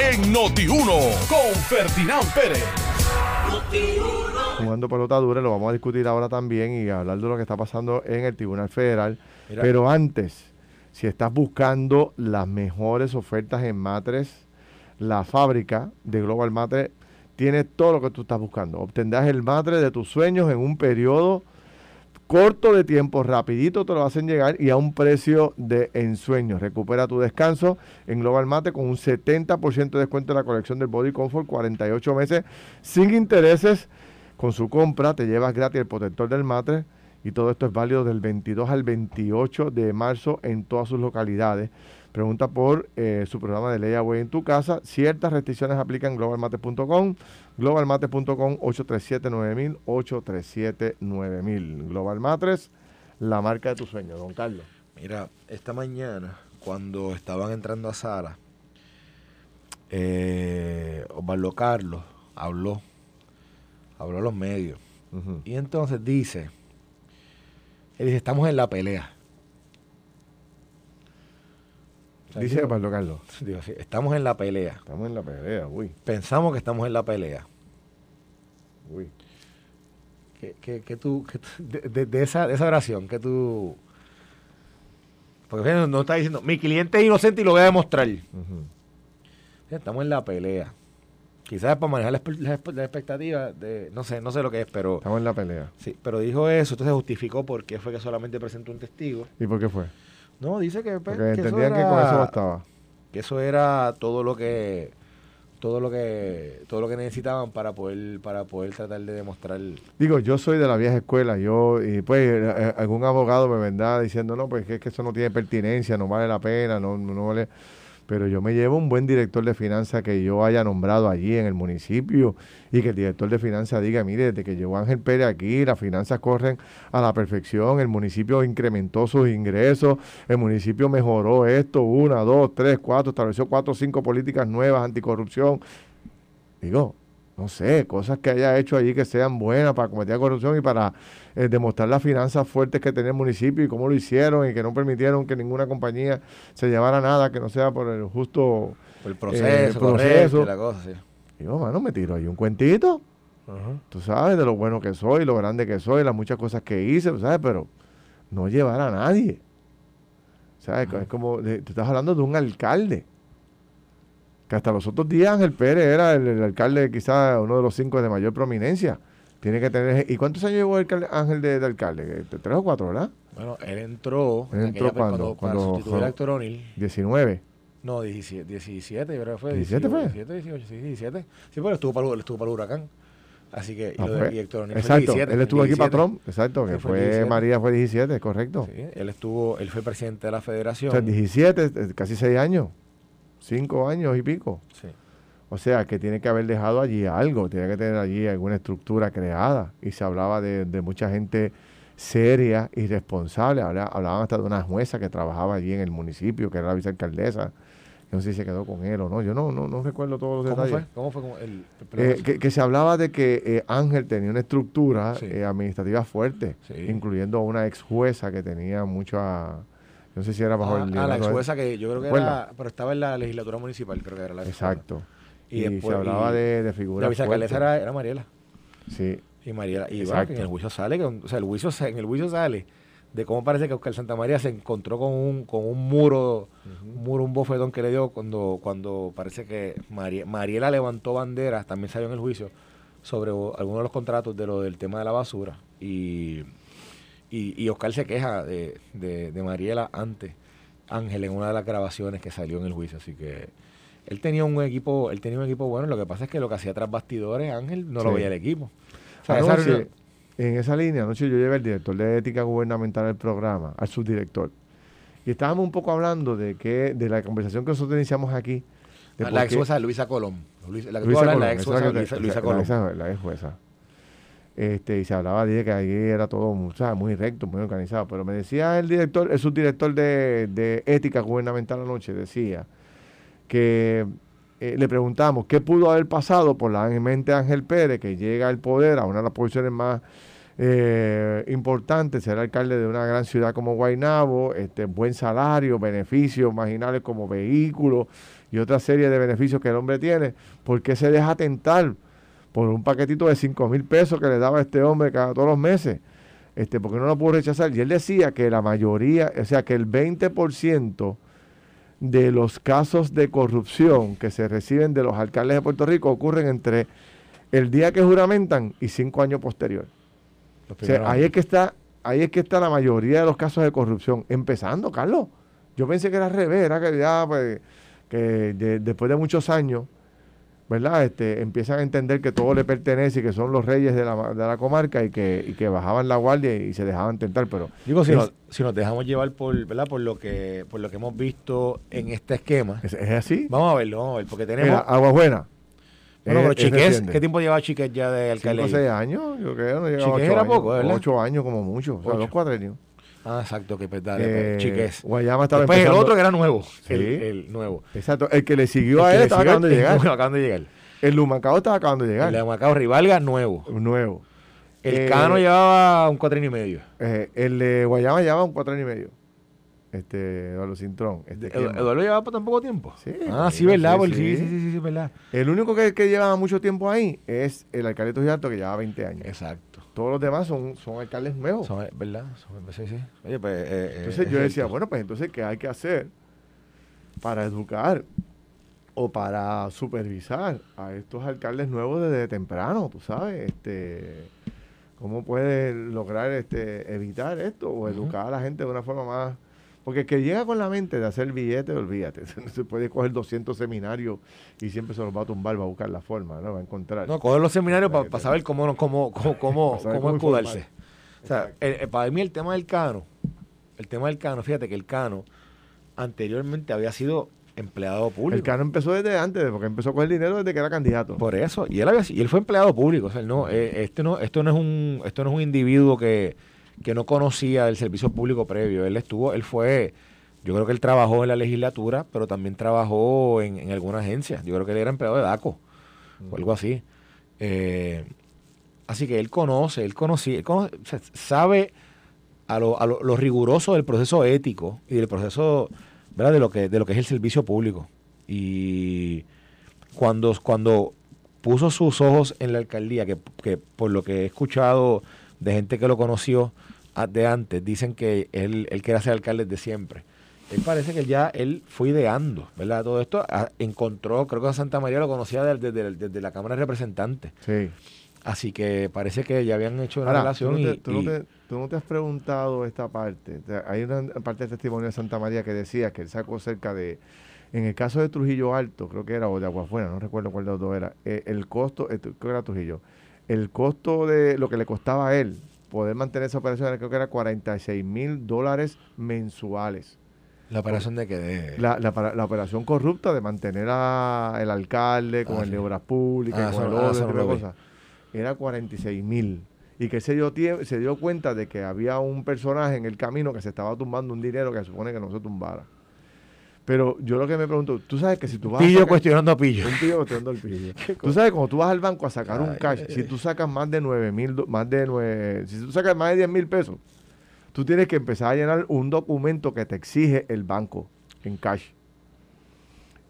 en Noti1 con Ferdinand Pérez. Jugando pelota dura, lo vamos a discutir ahora también y hablar de lo que está pasando en el Tribunal Federal. Mira. Pero antes, si estás buscando las mejores ofertas en matres, la fábrica de Global Matre tiene todo lo que tú estás buscando. Obtendrás el matre de tus sueños en un periodo corto de tiempo, rapidito te lo hacen llegar y a un precio de ensueño. Recupera tu descanso en Global Mate con un 70% de descuento en la colección del Body Comfort, 48 meses sin intereses. Con su compra te llevas gratis el protector del matre y todo esto es válido del 22 al 28 de marzo en todas sus localidades. Pregunta por eh, su programa de Layaway en tu casa. Ciertas restricciones aplican globalmate.com, globalmate.com 837-9000, 837-9000. Global Matres, la marca de tu sueño, don Carlos. Mira, esta mañana, cuando estaban entrando a sala, eh, Osvaldo Carlos habló, habló a los medios. Y entonces dice, él dice, estamos en la pelea. Dice Pablo Carlos. digo estamos en la pelea. Estamos en la pelea, uy, Pensamos que estamos en la pelea. uy. que, que, que tú, tú- de, de- de esa, de esa oración, que tú... Porque fíjate, no está diciendo, mi cliente es inocente y lo voy a demostrar. Estamos en la pelea. Quizás para manejar la, espe- la la expectativa de, no sé, no sé lo que es, pero Estamos en la pelea. sí, pero dijo eso, entonces justificó por qué fue que solamente presentó un testigo. ¿Y por qué fue? No, dice que, pues, Porque que eso entendían que con eso bastaba. que eso era todo lo que todo lo que todo lo que necesitaban para poder para poder tratar de demostrar digo yo soy de la vieja escuela yo y pues eh, eh, algún abogado me vendrá diciendo no pues es que eso no tiene pertinencia no vale la pena no no vale pero yo me llevo un buen director de finanzas que yo haya nombrado allí en el municipio y que el director de finanzas diga, mire, desde que llegó Ángel Pérez aquí, las finanzas corren a la perfección, el municipio incrementó sus ingresos, el municipio mejoró esto, una, dos, tres, cuatro, estableció cuatro cinco políticas nuevas anticorrupción. Digo, no sé, cosas que haya hecho allí que sean buenas para combatir la corrupción y para eh, demostrar las finanzas fuertes que tenía el municipio y cómo lo hicieron y que no permitieron que ninguna compañía se llevara nada que no sea por el justo el proceso, proceso. la cosa, sí. Digo, mano, me tiro ahí un cuentito. Tú sabes de lo bueno que soy, lo grande que soy, las muchas cosas que hice, ¿sabes? Pero no llevar a nadie. ¿Sabes? Es como, tú estás hablando de un alcalde que hasta los otros días Ángel Pérez era el, alcalde, quizás uno de los cinco de mayor prominencia. Tiene que tener. ¿Y cuántos años llevó el Ángel de, alcalde? ¿Tres o cuatro, verdad? Bueno, él entró. Él entró cuando, cuando, sustituyó a Héctor O'Neill. 19. No, 17, 17, yo creo que fue. 17 fue. 17, 18, sí, 17. Sí, pero estuvo para, estuvo para el huracán. Así que, y ah, lo de Héctor O'Neill Exacto, fue 17, él estuvo aquí patrón, exacto, que fue, María fue 17, correcto. Sí, él estuvo, él fue presidente de la federación. O sea, 17, eh, casi 6 años, 5 años y pico. Sí. O sea, que tiene que haber dejado allí algo, tiene que tener allí alguna estructura creada. Y se hablaba de, mucha gente seria y responsable. Hablaban hasta de una jueza que trabajaba allí en el municipio, que era la vicealcaldesa. No sé si se quedó con él o no. Yo no, no, recuerdo todos los detalles. ¿Cómo fue? el, eh, que, se hablaba de que eh, Ángel tenía una estructura eh, administrativa fuerte, incluyendo una ex jueza que tenía mucha... No sé si era bajo ah, el... Ah, la ex jueza que yo creo que era... Pero estaba en la legislatura municipal, creo que era la Exacto. Y, se hablaba de, de, figuras. La vicealcaldesa era, era Mariela. Sí. Y Mariela. Y que en el juicio sale, que, o sea, el juicio, en el juicio sale de cómo parece que Oscar Santamaría se encontró con un, con un muro, un muro, un bofetón que le dio cuando, cuando parece que Mariela levantó banderas, también salió en el juicio, sobre algunos de los contratos de lo del tema de la basura. Y, y, y Oscar se queja de, de, de Mariela ante Ángel en una de las grabaciones que salió en el juicio. Así que él tenía un equipo, él tenía un equipo bueno, lo que pasa es que lo que hacía tras bastidores, Ángel, no lo veía el equipo. en esa línea, anoche yo llevé al director de ética gubernamental del programa, al subdirector. Y estábamos un poco hablando de que, de la conversación que nosotros iniciamos aquí. De la ex jueza Luisa Colón. la que Luisa la ex jueza Luisa, Colón. La, ex jueza. Este, y se hablaba de que ahí era todo muy recto, muy organizado. Pero me decía el director, el subdirector de, de ética gubernamental anoche, decía que eh, le preguntamos qué pudo haber pasado por la mente de Ángel Pérez, que llega al poder a una de las posiciones más eh, importantes, ser alcalde de una gran ciudad como Guaynabo, este, buen salario, beneficios marginales como vehículos y otra serie de beneficios que el hombre tiene, ¿por qué se deja tentar por un paquetito de 5 mil pesos que le daba este hombre cada todos los meses? Este, porque no lo pudo rechazar. Y él decía que la mayoría, o sea, que el 20% de los casos de corrupción que se reciben de los alcaldes de Puerto Rico ocurren entre el día que juramentan y cinco años posterior. ahí es que está, ahí es que está la mayoría de los casos de corrupción. Empezando, Carlos. Yo pensé que era al revés, era que ya, pues, que después de muchos años ¿verdad? Este, empiezan a entender que todo le pertenece y que son los reyes de la, de la comarca y que, y que bajaban la guardia y se dejaban tentar, pero digo si, nos, si nos dejamos llevar por, ¿verdad? por lo que por lo que hemos visto en este esquema. ¿Es, así? Vamos a verlo, vamos a ver, porque tenemos Agua Buena. Bueno, pero Chiqués, ¿qué tiempo lleva Chiqués ya de alcalde? Cinco o seis años, yo creo. No Chiqués era poco, ¿verdad? Ocho años como mucho, o sea, dos cuatrenios. Ah, exacto, que verdad. Eh, Chiqués. Guayama estaba Después el otro que era nuevo. Sí. El, nuevo. Exacto. El que le siguió a él estaba acabando de llegar. acabando de llegar. El Lumacao estaba acabando de llegar. El Lumacao Rivalga, nuevo. Nuevo. El eh, Cano llevaba un cuatro y medio. Eh, el de Guayama llevaba un cuatro y medio. Este, Eduardo Cintrón. Este, Eduardo llevaba por tan poco tiempo. Sí. Ah, sí, ¿verdad? Sí, sí, sí, sí, sí, verdad. El único que, que, llevaba mucho tiempo ahí es el alcalde Tuyato, que llevaba 20 años. Exacto. Todos los demás son, son alcaldes nuevos. Son, ¿Verdad? sí, sí. Oye, pues, eh, entonces yo decía, bueno, pues entonces, ¿qué hay que hacer para educar o para supervisar a estos alcaldes nuevos desde temprano, tú sabes, este, cómo puede lograr este, evitar esto o educar a la gente de una forma más, Porque el que llega con la mente de hacer billetes, olvídate. Se puede coger 200 seminarios y siempre se los va a tumbar, va a buscar la forma, ¿no? Va a encontrar. No, coger los seminarios para saber cómo, cómo, cómo, cómo, cómo escudarse. O sea, para mí el tema del cano, el tema del cano, fíjate que el cano anteriormente había sido empleado público. El Cano empezó desde antes, porque empezó a coger dinero desde que era candidato. Por eso, y él había, y él fue empleado público, o sea, no, eh, este no, esto no es un, esto no es un individuo que, que no conocía el servicio público previo. Él estuvo, él fue, yo creo que él trabajó en la legislatura, pero también trabajó en, alguna agencia. Yo creo que él era empleado de DACO o algo así. Eh, así que él conoce, él conocía, sabe a lo, a lo, riguroso del proceso ético y del proceso ¿verdad? de lo que de lo que es el servicio público. Y cuando, cuando puso sus ojos en la alcaldía, que, que por lo que he escuchado de gente que lo conoció de antes, dicen que él, él quiere ser alcalde de siempre. Él parece que ya él fue ideando, ¿verdad? Todo esto encontró, creo que a Santa María lo conocía desde, la Cámara de Representantes. Sí. Así que parece que ya habían hecho una relación. y, tú, no te, has preguntado esta parte. Hay una parte del testimonio de Santa María que decía que él sacó cerca de. En el caso de Trujillo Alto, creo que era, o de Aguafuera, no recuerdo cuál de los dos era. Eh, el costo, eh, creo que era Trujillo el costo de lo que le costaba a él poder mantener esa operación, creo que era 46 mil dólares mensuales. ¿La operación de qué? La, la, operación corrupta de mantener al alcalde con ah, el de obras públicas, ah, con el otro, cosas. Era 46 mil. Y que se dio, se dio cuenta de que había un personaje en el camino que se estaba tumbando un dinero que se supone que no se tumbara. Pero yo lo que me pregunto, tú sabes que si tú vas pillo cuestionando a pillo. Un pillo cuestionando al pillo. tú sabes cuando tú vas al banco a sacar un cash, si tú sacas más de 9 mil, más de 9, si tú sacas más de 10 mil pesos, tú tienes que empezar a llenar un documento que te exige el banco en cash.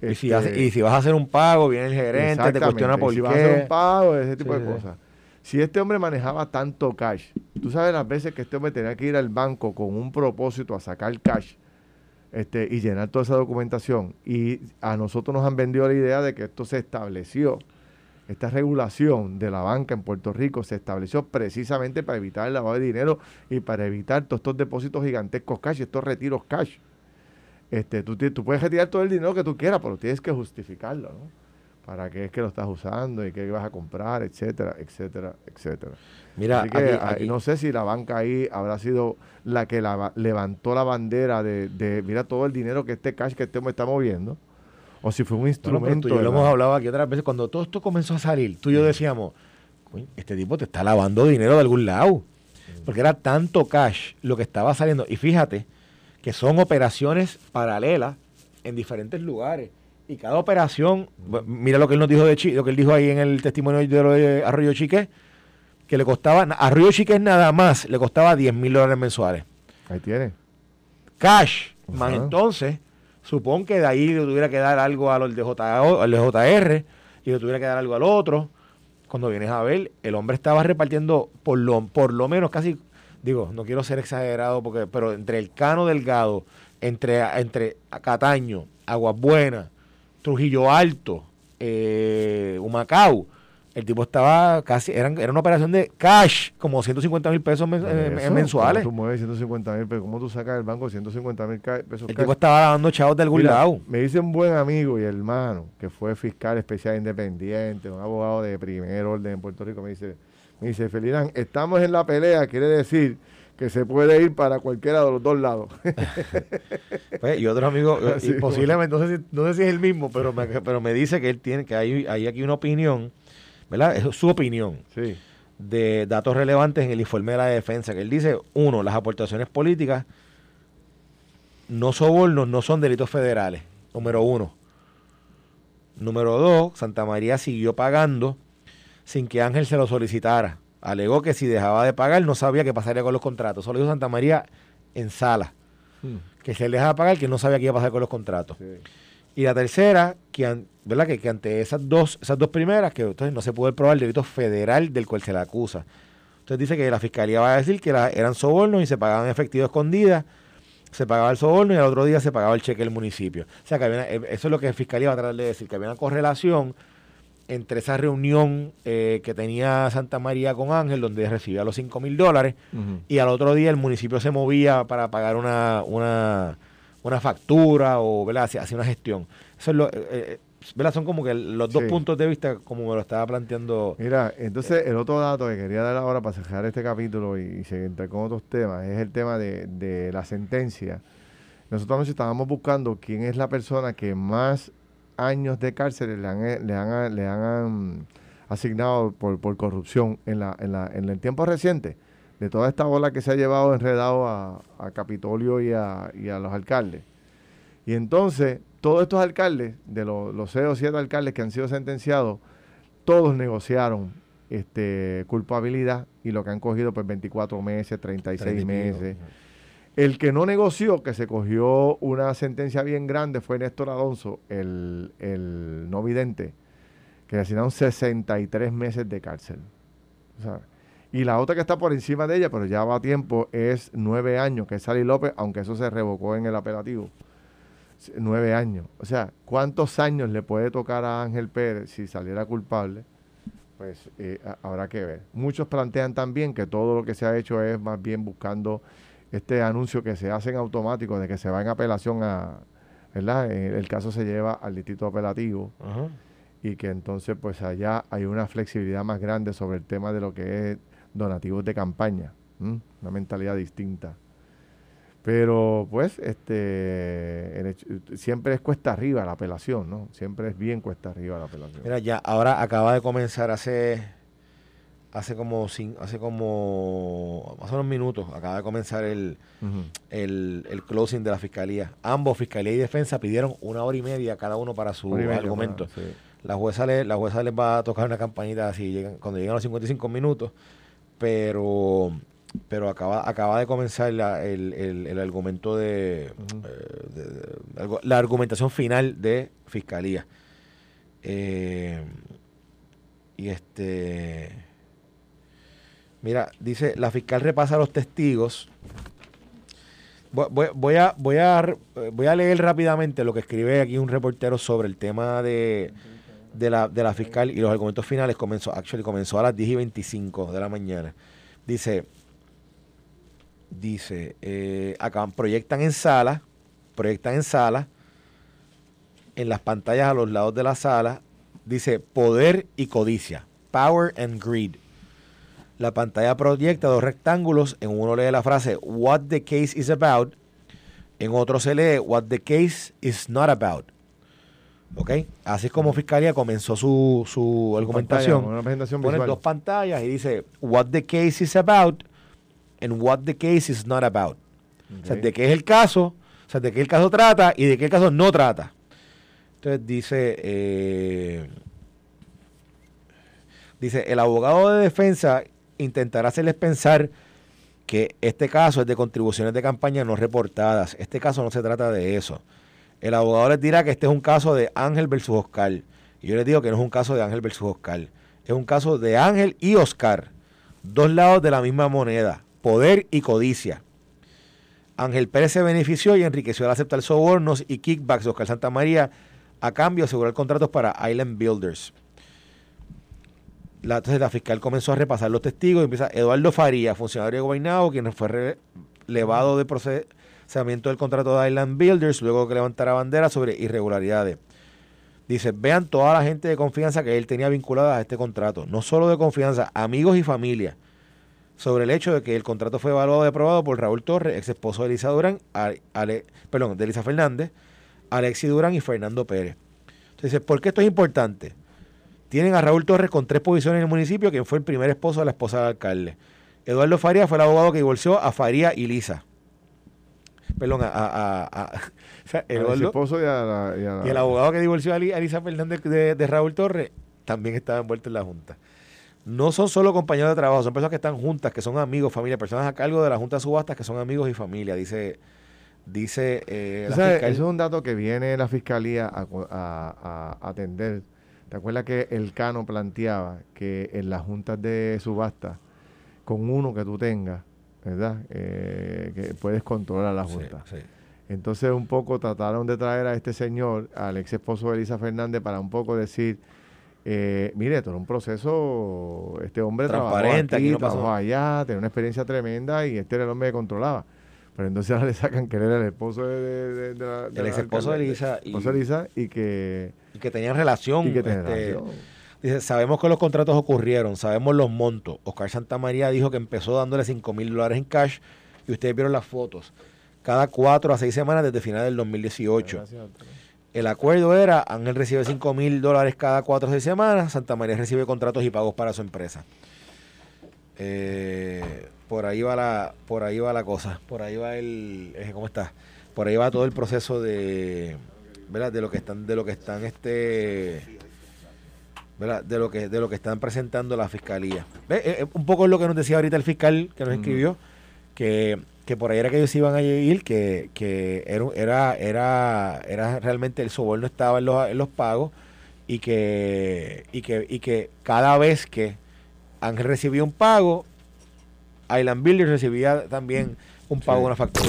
y, si y, si vas a hacer un pago, viene el gerente, te cuestiona por si vas a hacer un pago, ese tipo de cosas. Si este hombre manejaba tanto cash, tú sabes las veces que este hombre tenía que ir al banco con un propósito a sacar cash este, y llenar toda esa documentación. Y a nosotros nos han vendido la idea de que esto se estableció, esta regulación de la banca en Puerto Rico se estableció precisamente para evitar el lavado de dinero y para evitar todos estos depósitos gigantescos cash, estos retiros cash. Este, tú, tú puedes retirar todo el dinero que tú quieras, pero tienes que justificarlo, ¿no? Para qué es que lo estás usando y qué vas a comprar, etcétera, etcétera, etcétera. Mira, no sé si la banca ahí habrá sido la que la, levantó la bandera de, mira todo el dinero que este cash que estemos está moviendo, o si fue un instrumento. lo hemos hablado aquí otras veces, cuando todo esto comenzó a salir, tú y yo decíamos, este tipo te está lavando dinero de algún lado, porque era tanto cash lo que estaba saliendo, y fíjate que son operaciones paralelas en diferentes lugares y cada operación, mira lo que él nos dijo de Chi, lo que él dijo ahí en el testimonio de, de Arroyo Chique, que le costaba, Arroyo Chique nada más, le costaba 10 mil dólares mensuales. Ahí tiene. Cash, más entonces, supongo que de ahí le tuviera que dar algo al al de JR y le tuviera que dar algo al otro. Cuando vienes a ver, el hombre estaba repartiendo por lo, por lo menos casi, digo, no quiero ser exagerado, porque, pero entre el Cano Delgado, entre, entre Cataño, Aguas Buenas, Trujillo Alto, eh, Humacao. El tipo estaba casi, eran, era una operación de cash, como 150 mil pesos eh, mensuales. ¿Cómo tú mueves 150 mil pesos? ¿Cómo tú sacas del banco 150 mil pesos? El tipo estaba dando chavos de algún lado. Me dice un buen amigo y hermano, que fue fiscal especial independiente, un abogado de primer orden en Puerto Rico, me dice, me dice, Felirán, estamos en la pelea, quiere decir que se puede ir para cualquiera de los dos lados. Pues, y otro amigo, eh, posiblemente, no sé, si, no sé si es el mismo, pero me, pero me dice que él tiene, que hay, hay aquí una opinión, ¿verdad? Es su opinión. Sí. De datos relevantes en el informe de la defensa, que él dice, uno, las aportaciones políticas no sobornos no son delitos federales, número uno. Número dos, Santa María siguió pagando sin que Ángel se lo solicitara alegó que si dejaba de pagar no sabía qué pasaría con los contratos. Solo dijo Santa María en sala. Hmm. Que si él dejaba de pagar, que no sabía qué iba a pasar con los contratos. Y la tercera, que, ¿verdad? Que, ante esas dos, esas dos primeras, que entonces no se puede probar el delito federal del cual se le acusa. Entonces dice que la fiscalía va a decir que eran sobornos y se pagaban efectivo escondida, se pagaba el soborno y al otro día se pagaba el cheque del municipio. O sea, que eh, eso es lo que la fiscalía va a tratar de decir, que había una correlación entre esa reunión eh, que tenía Santa María con Ángel, donde recibía los 5 mil dólares, y al otro día el municipio se movía para pagar una, una, una factura o. Hacía, una gestión. Eso es lo, eh, eh, Son como que los dos puntos de vista, como me lo estaba planteando. Mira, entonces el otro dato que quería dar ahora para cerrar este capítulo y, seguir con otros temas es el tema de, de la sentencia. Nosotros nos estábamos buscando quién es la persona que más años de cárcel le han, eh, le han, le han asignado por, por corrupción en, la, en, la, en el tiempo reciente, de toda esta ola que se ha llevado enredado a, a Capitolio y a, y a, los alcaldes. Y entonces, todos estos alcaldes, de los, los 6 o 7 alcaldes que han sido sentenciados, todos negociaron este, culpabilidad y lo que han cogido pues 24 meses, 36 meses. El que no negoció, que se cogió una sentencia bien grande, fue Néstor Alonso, el, no vidente, que le asignaron 63 meses de cárcel. y la otra que está por encima de ella, pero ya va a tiempo, es nueve años, que es Sally López, aunque eso se revocó en el apelativo. Nueve años. O sea, ¿cuántos años le puede tocar a Ángel Pérez si saliera culpable? Pues eh, habrá que ver. Muchos plantean también que todo lo que se ha hecho es más bien buscando este anuncio que se hace en automático de que se va en apelación a, ¿verdad? El caso se lleva al distrito apelativo y que entonces pues allá hay una flexibilidad más grande sobre el tema de lo que es donativos de campaña, una mentalidad distinta. Pero pues este siempre es cuesta arriba la apelación, ¿no? Siempre es bien cuesta arriba la apelación. Mira, ya ahora acaba de comenzar hace hace como hace como hace unos minutos acaba de comenzar el, el, closing de la fiscalía. Ambos, fiscalía y defensa, pidieron una hora y media cada uno para su argumento. La jueza le, la jueza les va a tocar una campanita así llegan, cuando llegan los 55 minutos, pero pero acaba acaba de comenzar el, el, argumento de, eh, la argumentación final de fiscalía. Eh, y este Mira, dice, la fiscal repasa los testigos. Voy, a, voy, a, voy a leer rápidamente lo que escribe aquí un reportero sobre el tema de, la, de la fiscal y los argumentos finales. Comenzó, actually, comenzó a las 10 y 25 de la mañana. Dice, dice, eh, acá proyectan en sala, proyectan en sala, en las pantallas a los lados de la sala, dice poder y codicia, power and greed. La pantalla proyecta dos rectángulos. En uno lee la frase What the case is about. En otro se lee What the case is not about. ¿Ok? Así es como Fiscalía comenzó su, su argumentación. una presentación Pone dos pantallas y dice What the case is about and What the case is not about. O sea, de qué es el caso, o sea, de qué el caso trata y de qué el caso no trata. Entonces dice, eh, dice, el abogado de defensa intentará hacerles pensar que este caso es de contribuciones de campaña no reportadas. Este caso no se trata de eso. El abogado les dirá que este es un caso de Ángel versus Oscar. Y yo les digo que no es un caso de Ángel versus Oscar. Es un caso de Ángel y Oscar. Dos lados de la misma moneda. Poder y codicia. Ángel Pérez se benefició y enriqueció al aceptar sobornos y kickbacks de Oscar Santa María a cambio de asegurar contratos para Island Builders la, entonces la fiscal comenzó a repasar los testigos y empieza Eduardo Faría, funcionario de gobernado, quien fue relevado de procesamiento del contrato de Island Builders, luego que levantara bandera sobre irregularidades. Dice, vean toda la gente de confianza que él tenía vinculada a este contrato, no solo de confianza, amigos y familia, sobre el hecho de que el contrato fue evaluado y aprobado por Raúl Torres, ex esposo de Elisa Durán, perdón, de Elisa Fernández, Alexi Durán y Fernando Pérez. Entonces, ¿por qué esto es importante? Tienen a Raúl Torres con tres posiciones en el municipio, quien fue el primer esposo de la esposa del alcalde. Eduardo Faría fue el abogado que divorció a Faría y Lisa. Perdón, a, el esposo y, a y, el abogado que divorció a, Lisa Fernández de, Raúl Torres también estaba envuelto en la Junta. No son solo compañeros de trabajo, son personas que están juntas, que son amigos, familia, personas a cargo de la Junta de Subastas que son amigos y familia, dice dice eh, Eso es un dato que viene la fiscalía a, atender ¿Te acuerdas que el Cano planteaba que en las juntas de subasta, con uno que tú tengas, ¿verdad? Eh, que puedes controlar la junta. Entonces un poco trataron de traer a este señor, al ex esposo de Elisa Fernández, para un poco decir, Eh, mire, todo era un proceso, este hombre Transparente, trabajó aquí, aquí no pasó. trabajó allá, tenía una experiencia tremenda y este era el hombre que controlaba. Pero entonces ahora le sacan que él era el esposo de, de- de- de la, El ex esposo de Elisa y- esposo de Elisa y que, Y que tenían relación. y que tenía este, relación. Dice, sabemos que los contratos ocurrieron, sabemos los montos. Oscar Santamaría dijo que empezó dándole 5 mil dólares en cash y ustedes vieron las fotos. Cada cuatro a seis semanas desde final del 2018. Gracias. El acuerdo era, Ángel recibe 5 mil dólares cada cuatro o seis semanas, Santa María recibe contratos y pagos para su empresa. Eh, por ahí va la, por ahí va la cosa, por ahí va el, eh, ¿cómo está? Por ahí va todo el proceso de, ¿verdad? De lo que están, de lo que están, este, ¿verdad? De lo que, de lo que están presentando la fiscalía. Ve, eh, eh, un poco es lo que nos decía ahorita el fiscal que nos escribió, que, que por ahí era que ellos iban a ir, que, que era, era, era, era realmente el soborno estaba en los, en los pagos y que, y que, y que cada vez que Ángel recibía un pago, Island Builders recibía también un pago, Sí. una factura.